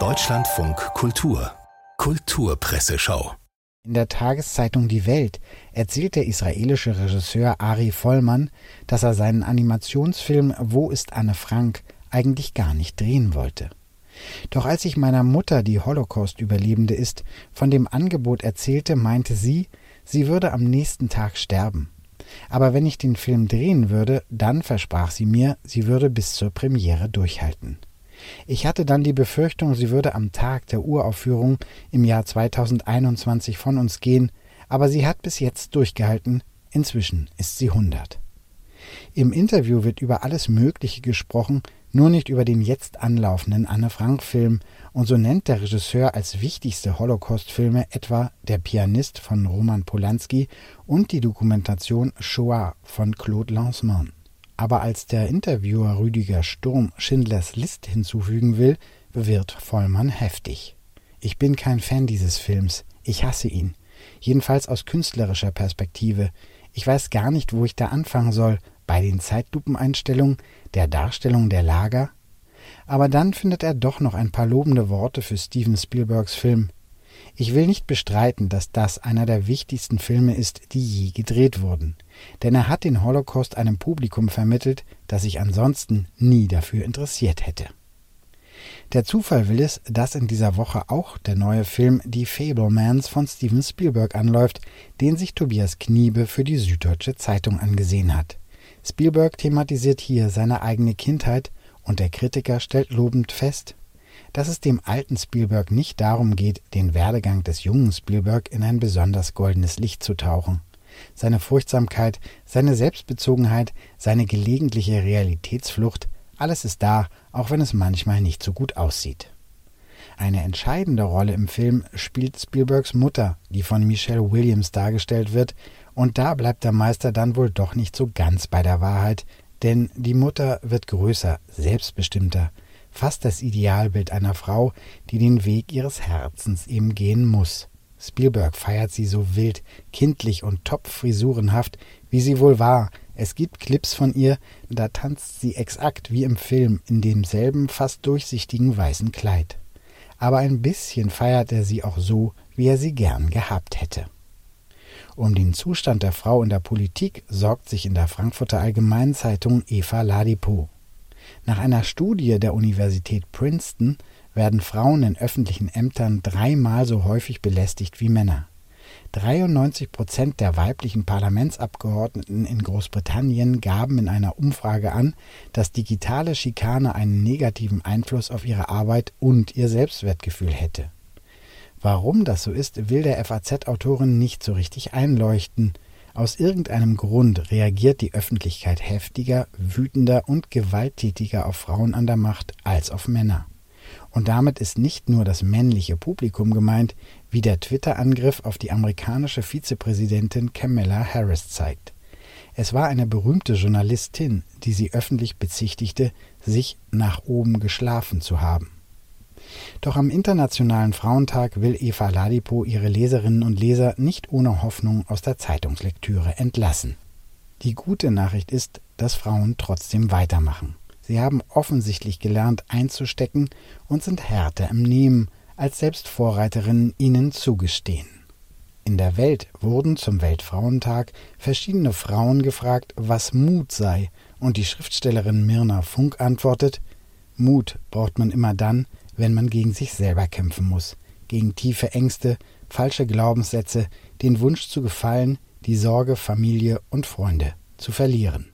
Deutschlandfunk Kultur Kulturpresseschau in der Tageszeitung Die Welt erzählt der israelische Regisseur Ari Vollmann, dass er seinen Animationsfilm Wo ist Anne Frank eigentlich gar nicht drehen wollte. Doch als ich meiner Mutter, die Holocaust-Überlebende ist, von dem Angebot erzählte, meinte sie, sie würde am nächsten Tag sterben. Aber wenn ich den Film drehen würde, dann versprach sie mir, sie würde bis zur Premiere durchhalten. Ich hatte dann die Befürchtung, sie würde am Tag der Uraufführung im Jahr 2021 von uns gehen, aber sie hat bis jetzt durchgehalten, inzwischen ist sie 100. Im Interview wird über alles Mögliche gesprochen, nur nicht über den jetzt anlaufenden Anne Frank-Film, und so nennt der Regisseur als wichtigste Holocaust-Filme etwa Der Pianist von Roman Polanski und die Dokumentation Shoah von Claude Lanzmann. Aber als der Interviewer Rüdiger Sturm Schindlers List hinzufügen will, bewirrt Vollmann heftig. Ich bin kein Fan dieses Films. Ich hasse ihn. Jedenfalls aus künstlerischer Perspektive. Ich weiß gar nicht, wo ich da anfangen soll. Bei den Zeitlupeneinstellungen, der Darstellung der Lager. Aber dann findet er doch noch ein paar lobende Worte für Steven Spielbergs Film. Ich will nicht bestreiten, dass das einer der wichtigsten Filme ist, die je gedreht wurden, denn er hat den Holocaust einem Publikum vermittelt, das sich ansonsten nie dafür interessiert hätte. Der Zufall will es, dass in dieser Woche auch der neue Film Die Fablemans von Steven Spielberg anläuft, den sich Tobias Kniebe für die Süddeutsche Zeitung angesehen hat. Spielberg thematisiert hier seine eigene Kindheit und der Kritiker stellt lobend fest, dass es dem alten Spielberg nicht darum geht, den Werdegang des jungen Spielberg in ein besonders goldenes Licht zu tauchen. Seine Furchtsamkeit, seine Selbstbezogenheit, seine gelegentliche Realitätsflucht, alles ist da, auch wenn es manchmal nicht so gut aussieht. Eine entscheidende Rolle im Film spielt Spielbergs Mutter, die von Michelle Williams dargestellt wird, und da bleibt der Meister dann wohl doch nicht so ganz bei der Wahrheit, denn die Mutter wird größer, selbstbestimmter, fast das Idealbild einer Frau, die den Weg ihres Herzens eben gehen muss. Spielberg feiert sie so wild, kindlich und topfrisurenhaft, wie sie wohl war. Es gibt Clips von ihr, da tanzt sie exakt wie im Film in demselben fast durchsichtigen weißen Kleid. Aber ein bisschen feiert er sie auch so, wie er sie gern gehabt hätte. Um den Zustand der Frau in der Politik sorgt sich in der Frankfurter Allgemeinen Zeitung Eva Ladipo. Nach einer Studie der Universität Princeton werden Frauen in öffentlichen Ämtern dreimal so häufig belästigt wie Männer. 93 Prozent der weiblichen Parlamentsabgeordneten in Großbritannien gaben in einer Umfrage an, dass digitale Schikane einen negativen Einfluss auf ihre Arbeit und ihr Selbstwertgefühl hätte. Warum das so ist, will der FAZ-Autorin nicht so richtig einleuchten. Aus irgendeinem Grund reagiert die Öffentlichkeit heftiger, wütender und gewalttätiger auf Frauen an der Macht als auf Männer. Und damit ist nicht nur das männliche Publikum gemeint, wie der Twitter-Angriff auf die amerikanische Vizepräsidentin Kamala Harris zeigt. Es war eine berühmte Journalistin, die sie öffentlich bezichtigte, sich nach oben geschlafen zu haben. Doch am Internationalen Frauentag will Eva Ladipo ihre Leserinnen und Leser nicht ohne Hoffnung aus der Zeitungslektüre entlassen. Die gute Nachricht ist, dass Frauen trotzdem weitermachen. Sie haben offensichtlich gelernt einzustecken und sind härter im Nehmen, als selbst Vorreiterinnen ihnen zugestehen. In der Welt wurden zum Weltfrauentag verschiedene Frauen gefragt, was Mut sei, und die Schriftstellerin Mirna Funk antwortet Mut braucht man immer dann, wenn man gegen sich selber kämpfen muss, gegen tiefe Ängste, falsche Glaubenssätze, den Wunsch zu gefallen, die Sorge, Familie und Freunde zu verlieren.